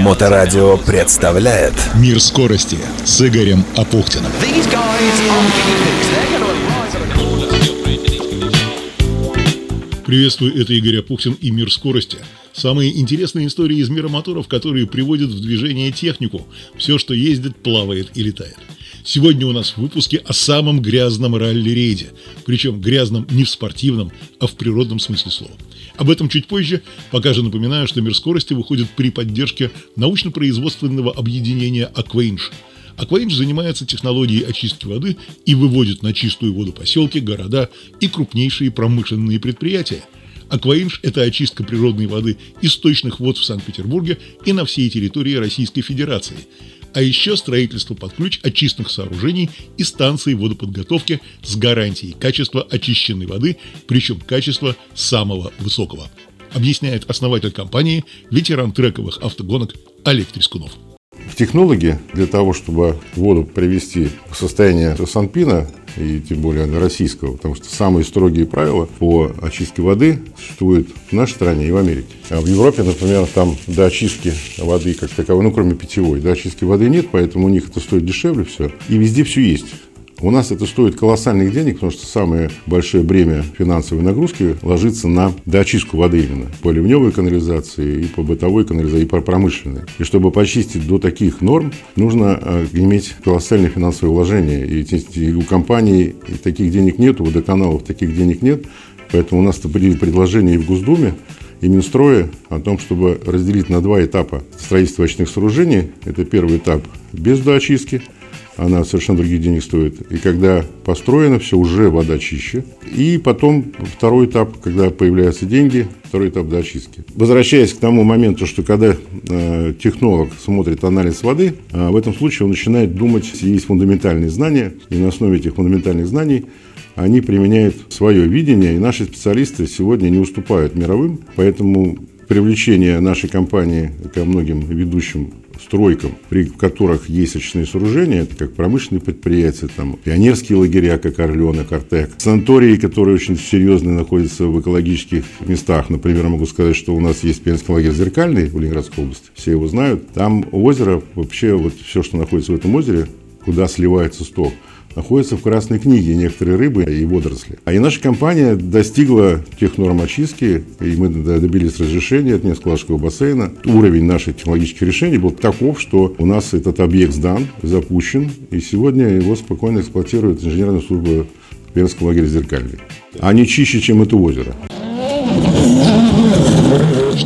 Моторадио представляет Мир скорости с Игорем Апухтиным. Приветствую, это Игорь Апухтин и Мир скорости. Самые интересные истории из мира моторов, которые приводят в движение технику. Все, что ездит, плавает и летает. Сегодня у нас в выпуске о самом грязном ралли-рейде. Причем грязном не в спортивном, а в природном смысле слова. Об этом чуть позже, пока же напоминаю, что «Мир скорости» выходит при поддержке научно-производственного объединения «Акваинж». Акваинж занимается технологией очистки воды и выводит на чистую воду поселки, города и крупнейшие промышленные предприятия. Акваинж – это очистка природной воды из сточных вод в Санкт-Петербурге и на всей территории Российской Федерации – а еще строительство под ключ очистных сооружений и станций водоподготовки с гарантией качества очищенной воды, причем качества самого высокого, объясняет основатель компании, ветеран трековых автогонок Олег Трескунов. Технологи для того, чтобы воду привести в состояние санпина, и тем более российского, потому что самые строгие правила по очистке воды существуют в нашей стране и в Америке. А в Европе, например, там до очистки воды как таковой, ну кроме питьевой, до очистки воды нет, поэтому у них это стоит дешевле все. И везде все есть. У нас это стоит колоссальных денег, потому что самое большое бремя финансовой нагрузки ложится на доочистку воды именно. По ливневой канализации, и по бытовой канализации, и по промышленной. И чтобы почистить до таких норм, нужно э, иметь колоссальные финансовые вложения. И у компаний таких денег нет, у водоканалов таких денег нет. Поэтому у нас были предложения и в Госдуме, и Минстрое о том, чтобы разделить на два этапа строительство очных сооружений. Это первый этап без доочистки – она совершенно других денег стоит. И когда построено все, уже вода чище. И потом второй этап, когда появляются деньги, второй этап доочистки. Возвращаясь к тому моменту, что когда э, технолог смотрит анализ воды, э, в этом случае он начинает думать, есть фундаментальные знания, и на основе этих фундаментальных знаний они применяют свое видение, и наши специалисты сегодня не уступают мировым, поэтому привлечение нашей компании ко многим ведущим стройкам, при которых есть очистные сооружения, это как промышленные предприятия, там, пионерские лагеря, как Орленок, Артек, санатории, которые очень серьезно находятся в экологических местах. Например, могу сказать, что у нас есть пионерский лагерь Зеркальный в Ленинградской области, все его знают. Там озеро, вообще вот все, что находится в этом озере, куда сливается сток, находятся в Красной книге некоторые рыбы и водоросли. А и наша компания достигла тех норм очистки, и мы добились разрешения от Нескладского бассейна. Уровень наших технологических решений был таков, что у нас этот объект сдан, запущен, и сегодня его спокойно эксплуатирует инженерная служба Пермского лагеря «Зеркальный». Они чище, чем это озеро.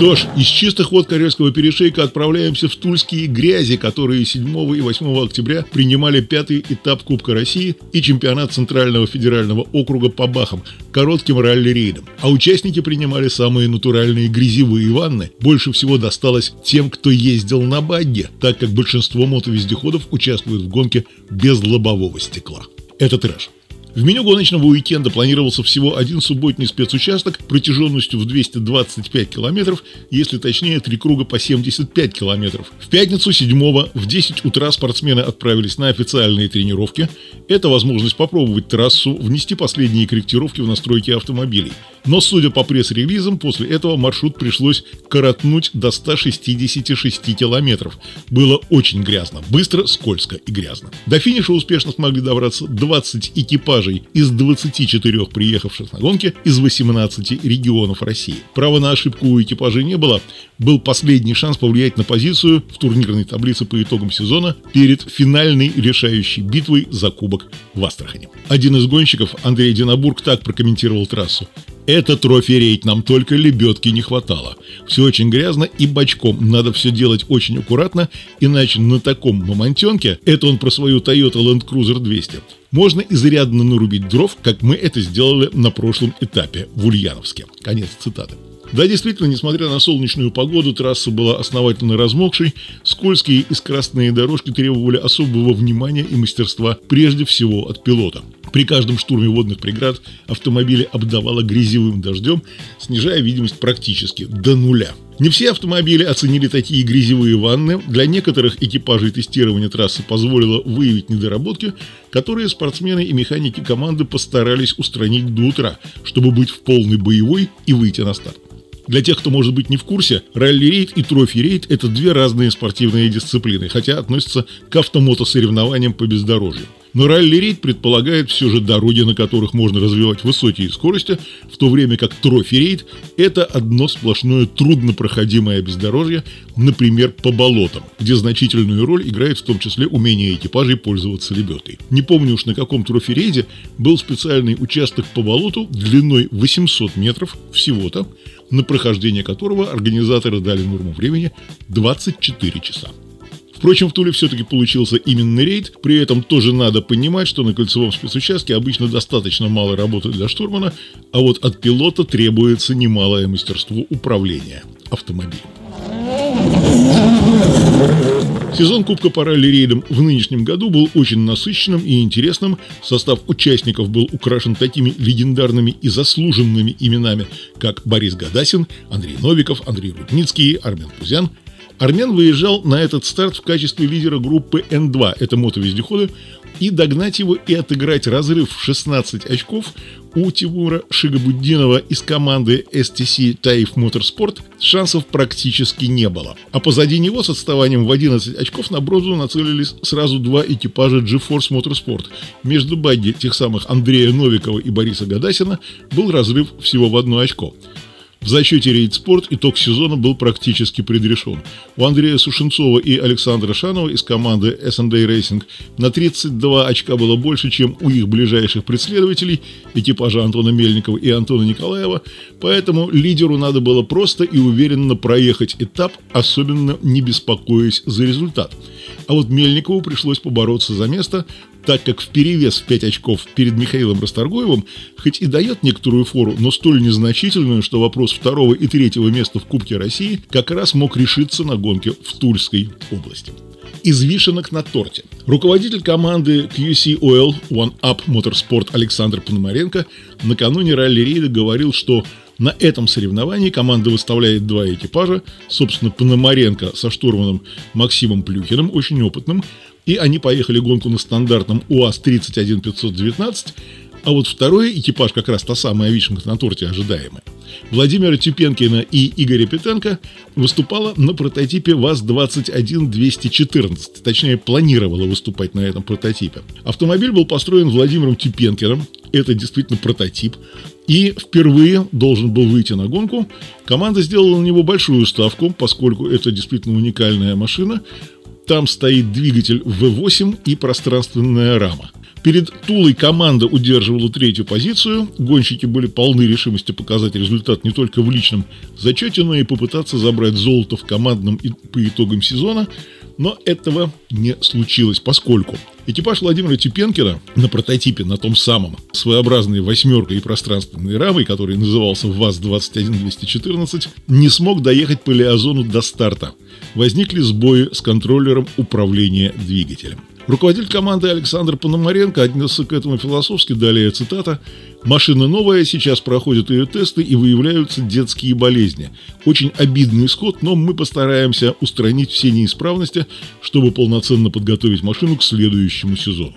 Что ж, из чистых вод Карельского перешейка отправляемся в Тульские грязи, которые 7 и 8 октября принимали пятый этап Кубка России и чемпионат Центрального федерального округа по Бахам, коротким ралли-рейдом. А участники принимали самые натуральные грязевые ванны. Больше всего досталось тем, кто ездил на багге, так как большинство мотовездеходов участвуют в гонке без лобового стекла. Это трэш. В меню гоночного уикенда планировался всего один субботний спецучасток протяженностью в 225 километров, если точнее, три круга по 75 километров. В пятницу 7 в 10 утра спортсмены отправились на официальные тренировки. Это возможность попробовать трассу, внести последние корректировки в настройки автомобилей. Но, судя по пресс-релизам, после этого маршрут пришлось коротнуть до 166 километров. Было очень грязно, быстро, скользко и грязно. До финиша успешно смогли добраться 20 экипажей из 24 приехавших на гонки из 18 регионов России. Права на ошибку у экипажей не было. Был последний шанс повлиять на позицию в турнирной таблице по итогам сезона перед финальной решающей битвой за кубок в Астрахани. Один из гонщиков, Андрей Динабург, так прокомментировал трассу. Это трофи-рейд, нам только лебедки не хватало. Все очень грязно и бочком, надо все делать очень аккуратно, иначе на таком мамонтенке, это он про свою Toyota Land Cruiser 200, можно изрядно нарубить дров, как мы это сделали на прошлом этапе в Ульяновске. Конец цитаты. Да, действительно, несмотря на солнечную погоду, трасса была основательно размокшей, скользкие и скоростные дорожки требовали особого внимания и мастерства прежде всего от пилота. При каждом штурме водных преград автомобили обдавало грязевым дождем, снижая видимость практически до нуля. Не все автомобили оценили такие грязевые ванны. Для некоторых экипажей тестирование трассы позволило выявить недоработки, которые спортсмены и механики команды постарались устранить до утра, чтобы быть в полной боевой и выйти на старт. Для тех, кто может быть не в курсе, ралли-рейд и трофи-рейд – это две разные спортивные дисциплины, хотя относятся к автомотосоревнованиям по бездорожью. Но ралли-рейд предполагает все же дороги, на которых можно развивать высокие скорости, в то время как трофи-рейд – это одно сплошное труднопроходимое бездорожье, например, по болотам, где значительную роль играет в том числе умение экипажей пользоваться лебедкой. Не помню уж на каком трофи-рейде был специальный участок по болоту длиной 800 метров всего-то, на прохождение которого организаторы дали норму времени 24 часа. Впрочем, в Туле все-таки получился именно рейд. При этом тоже надо понимать, что на кольцевом спецучастке обычно достаточно мало работы для штурмана, а вот от пилота требуется немалое мастерство управления автомобилем. Сезон Кубка по ралли-рейдам в нынешнем году был очень насыщенным и интересным. Состав участников был украшен такими легендарными и заслуженными именами, как Борис Гадасин, Андрей Новиков, Андрей Рудницкий, Армен Пузян – Армен выезжал на этот старт в качестве лидера группы N2, это мотовездеходы, и догнать его и отыграть разрыв в 16 очков у Тимура Шигабуддинова из команды STC Taif Motorsport шансов практически не было. А позади него с отставанием в 11 очков на бронзу нацелились сразу два экипажа GeForce Motorsport. Между багги тех самых Андрея Новикова и Бориса Гадасина был разрыв всего в одно очко. В зачете рейд-спорт итог сезона был практически предрешен. У Андрея Сушенцова и Александра Шанова из команды S&A Racing на 32 очка было больше, чем у их ближайших преследователей, экипажа Антона Мельникова и Антона Николаева, поэтому лидеру надо было просто и уверенно проехать этап, особенно не беспокоясь за результат. А вот Мельникову пришлось побороться за место, так как в перевес в 5 очков перед Михаилом Расторгуевым хоть и дает некоторую фору, но столь незначительную, что вопрос второго и третьего места в Кубке России как раз мог решиться на гонке в Тульской области. Из вишенок на торте. Руководитель команды QC Oil One Up Motorsport Александр Пономаренко накануне ралли-рейда говорил, что на этом соревновании команда выставляет два экипажа, собственно, Пономаренко со штурманом Максимом Плюхиным, очень опытным, и они поехали гонку на стандартном УАЗ-31519, а вот второй экипаж, как раз та самая вишенка на торте ожидаемая, Владимира Тюпенкина и Игоря Петенко выступала на прототипе ВАЗ-21214, точнее планировала выступать на этом прототипе. Автомобиль был построен Владимиром Тюпенкиным, это действительно прототип, и впервые должен был выйти на гонку. Команда сделала на него большую ставку, поскольку это действительно уникальная машина. Там стоит двигатель V8 и пространственная рама. Перед Тулой команда удерживала третью позицию. Гонщики были полны решимости показать результат не только в личном зачете, но и попытаться забрать золото в командном и по итогам сезона. Но этого не случилось, поскольку экипаж Владимира Тюпенкина на прототипе, на том самом, своеобразной восьмеркой и пространственной рамой, который назывался ВАЗ-21214, не смог доехать по Леозону до старта. Возникли сбои с контроллером управления двигателем. Руководитель команды Александр Пономаренко отнесся к этому философски, далее цитата. «Машина новая, сейчас проходят ее тесты и выявляются детские болезни. Очень обидный исход, но мы постараемся устранить все неисправности, чтобы полноценно подготовить машину к следующему сезону».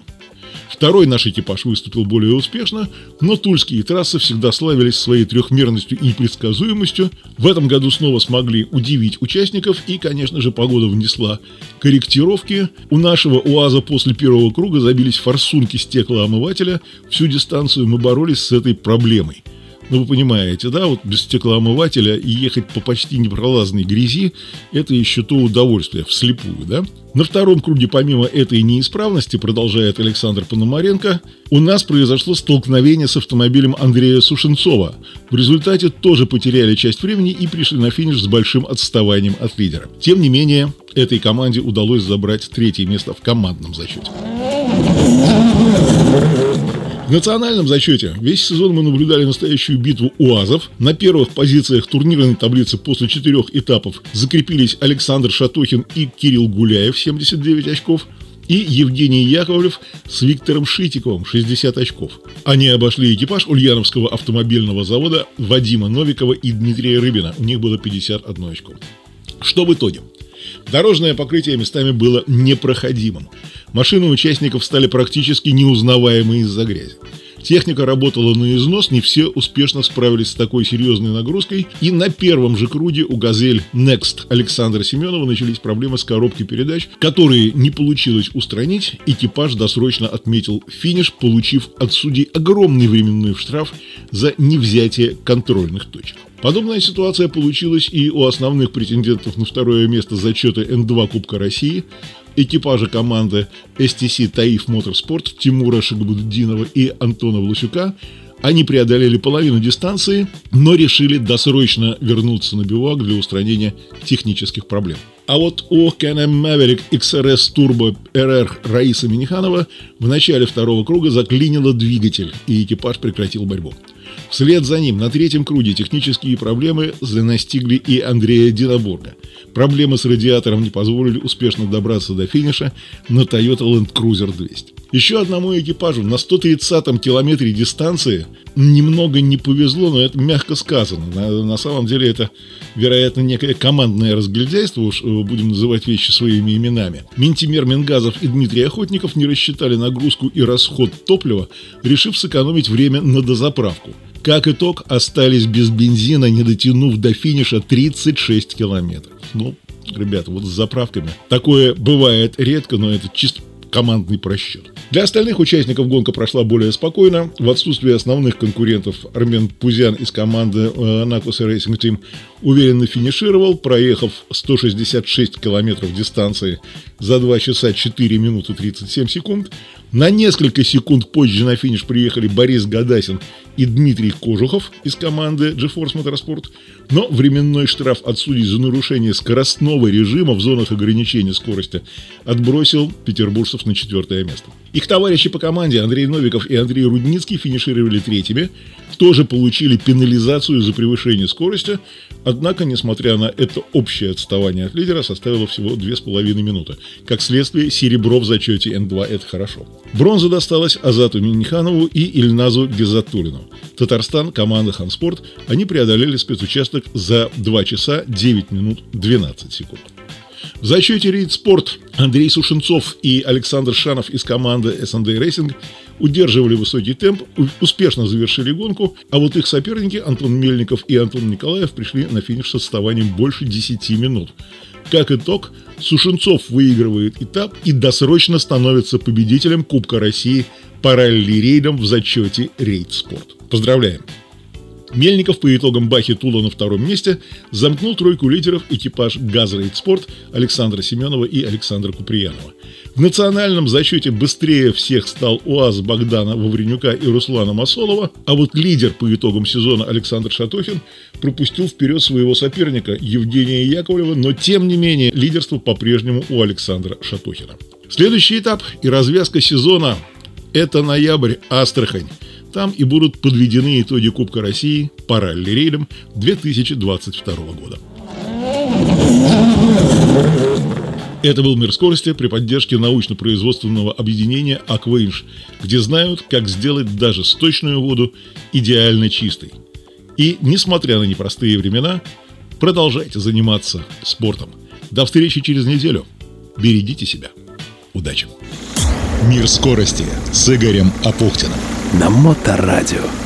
Второй наш экипаж выступил более успешно, но тульские трассы всегда славились своей трехмерностью и непредсказуемостью. В этом году снова смогли удивить участников и, конечно же, погода внесла корректировки. У нашего УАЗа после первого круга забились форсунки стеклоомывателя. Всю дистанцию мы боролись с этой проблемой. Ну, вы понимаете, да, вот без стеклоомывателя и ехать по почти непролазной грязи – это еще то удовольствие, вслепую, да? На втором круге, помимо этой неисправности, продолжает Александр Пономаренко, у нас произошло столкновение с автомобилем Андрея Сушенцова. В результате тоже потеряли часть времени и пришли на финиш с большим отставанием от лидера. Тем не менее, этой команде удалось забрать третье место в командном зачете. В национальном зачете весь сезон мы наблюдали настоящую битву УАЗов. На первых позициях турнирной таблицы после четырех этапов закрепились Александр Шатохин и Кирилл Гуляев 79 очков и Евгений Яковлев с Виктором Шитиковым 60 очков. Они обошли экипаж Ульяновского автомобильного завода Вадима Новикова и Дмитрия Рыбина. У них было 51 очко. Что в итоге? Дорожное покрытие местами было непроходимым. Машины участников стали практически неузнаваемы из-за грязи. Техника работала на износ, не все успешно справились с такой серьезной нагрузкой, и на первом же круге у «Газель Next» Александра Семенова начались проблемы с коробкой передач, которые не получилось устранить, экипаж досрочно отметил финиш, получив от судей огромный временной штраф за невзятие контрольных точек. Подобная ситуация получилась и у основных претендентов на второе место зачета Н2 Кубка России, экипажа команды STC Таиф Моторспорт Тимура Шагабуддинова и Антона Власюка. Они преодолели половину дистанции, но решили досрочно вернуться на бивак для устранения технических проблем. А вот у Can-Am Maverick XRS Turbo RR Раиса Миниханова в начале второго круга заклинило двигатель, и экипаж прекратил борьбу. Вслед за ним на третьем круге технические проблемы настигли и Андрея Динабурга. Проблемы с радиатором не позволили успешно добраться до финиша на Toyota Land Cruiser 200. Еще одному экипажу на 130-м километре дистанции немного не повезло, но это мягко сказано. На, на самом деле это, вероятно, некое командное разглядяйство, уж э, будем называть вещи своими именами. Ментимер Мингазов и Дмитрий Охотников не рассчитали нагрузку и расход топлива, решив сэкономить время на дозаправку. Как итог, остались без бензина, не дотянув до финиша 36 километров. Ну, ребята, вот с заправками. Такое бывает редко, но это чисто командный просчет. Для остальных участников гонка прошла более спокойно. В отсутствие основных конкурентов Армен Пузян из команды Накус Racing Team уверенно финишировал, проехав 166 километров дистанции за 2 часа 4 минуты 37 секунд. На несколько секунд позже на финиш приехали Борис Гадасин и Дмитрий Кожухов из команды GeForce Motorsport, но временной штраф от судей за нарушение скоростного режима в зонах ограничения скорости отбросил петербуржцев на четвертое место. Их товарищи по команде Андрей Новиков и Андрей Рудницкий финишировали третьими, тоже получили пенализацию за превышение скорости, однако, несмотря на это общее отставание от лидера, составило всего 2,5 минуты. Как следствие, серебро в зачете Н2 – это хорошо. Бронза досталась Азату Миниханову и Ильназу Гизатулину. Татарстан, команда Ханспорт, они преодолели спецучасток за 2 часа 9 минут 12 секунд. В зачете рейд спорт Андрей Сушенцов и Александр Шанов из команды S&D Racing удерживали высокий темп, успешно завершили гонку, а вот их соперники Антон Мельников и Антон Николаев пришли на финиш с отставанием больше 10 минут. Как итог, Сушенцов выигрывает этап и досрочно становится победителем Кубка России по ралли-рейдам в зачете рейд спорт. Поздравляем! Мельников по итогам Бахи Тула на втором месте замкнул тройку лидеров экипаж «Газрейд Спорт» Александра Семенова и Александра Куприянова. В национальном зачете быстрее всех стал УАЗ Богдана Вавренюка и Руслана Масолова, а вот лидер по итогам сезона Александр Шатохин пропустил вперед своего соперника Евгения Яковлева, но тем не менее лидерство по-прежнему у Александра Шатохина. Следующий этап и развязка сезона – это ноябрь Астрахань. Там и будут подведены итоги Кубка России по ралли-рейдам 2022 года. Это был «Мир скорости» при поддержке научно-производственного объединения «Аквейнш», где знают, как сделать даже сточную воду идеально чистой. И, несмотря на непростые времена, продолжайте заниматься спортом. До встречи через неделю. Берегите себя. Удачи! «Мир скорости» с Игорем Апухтиным на Моторадио.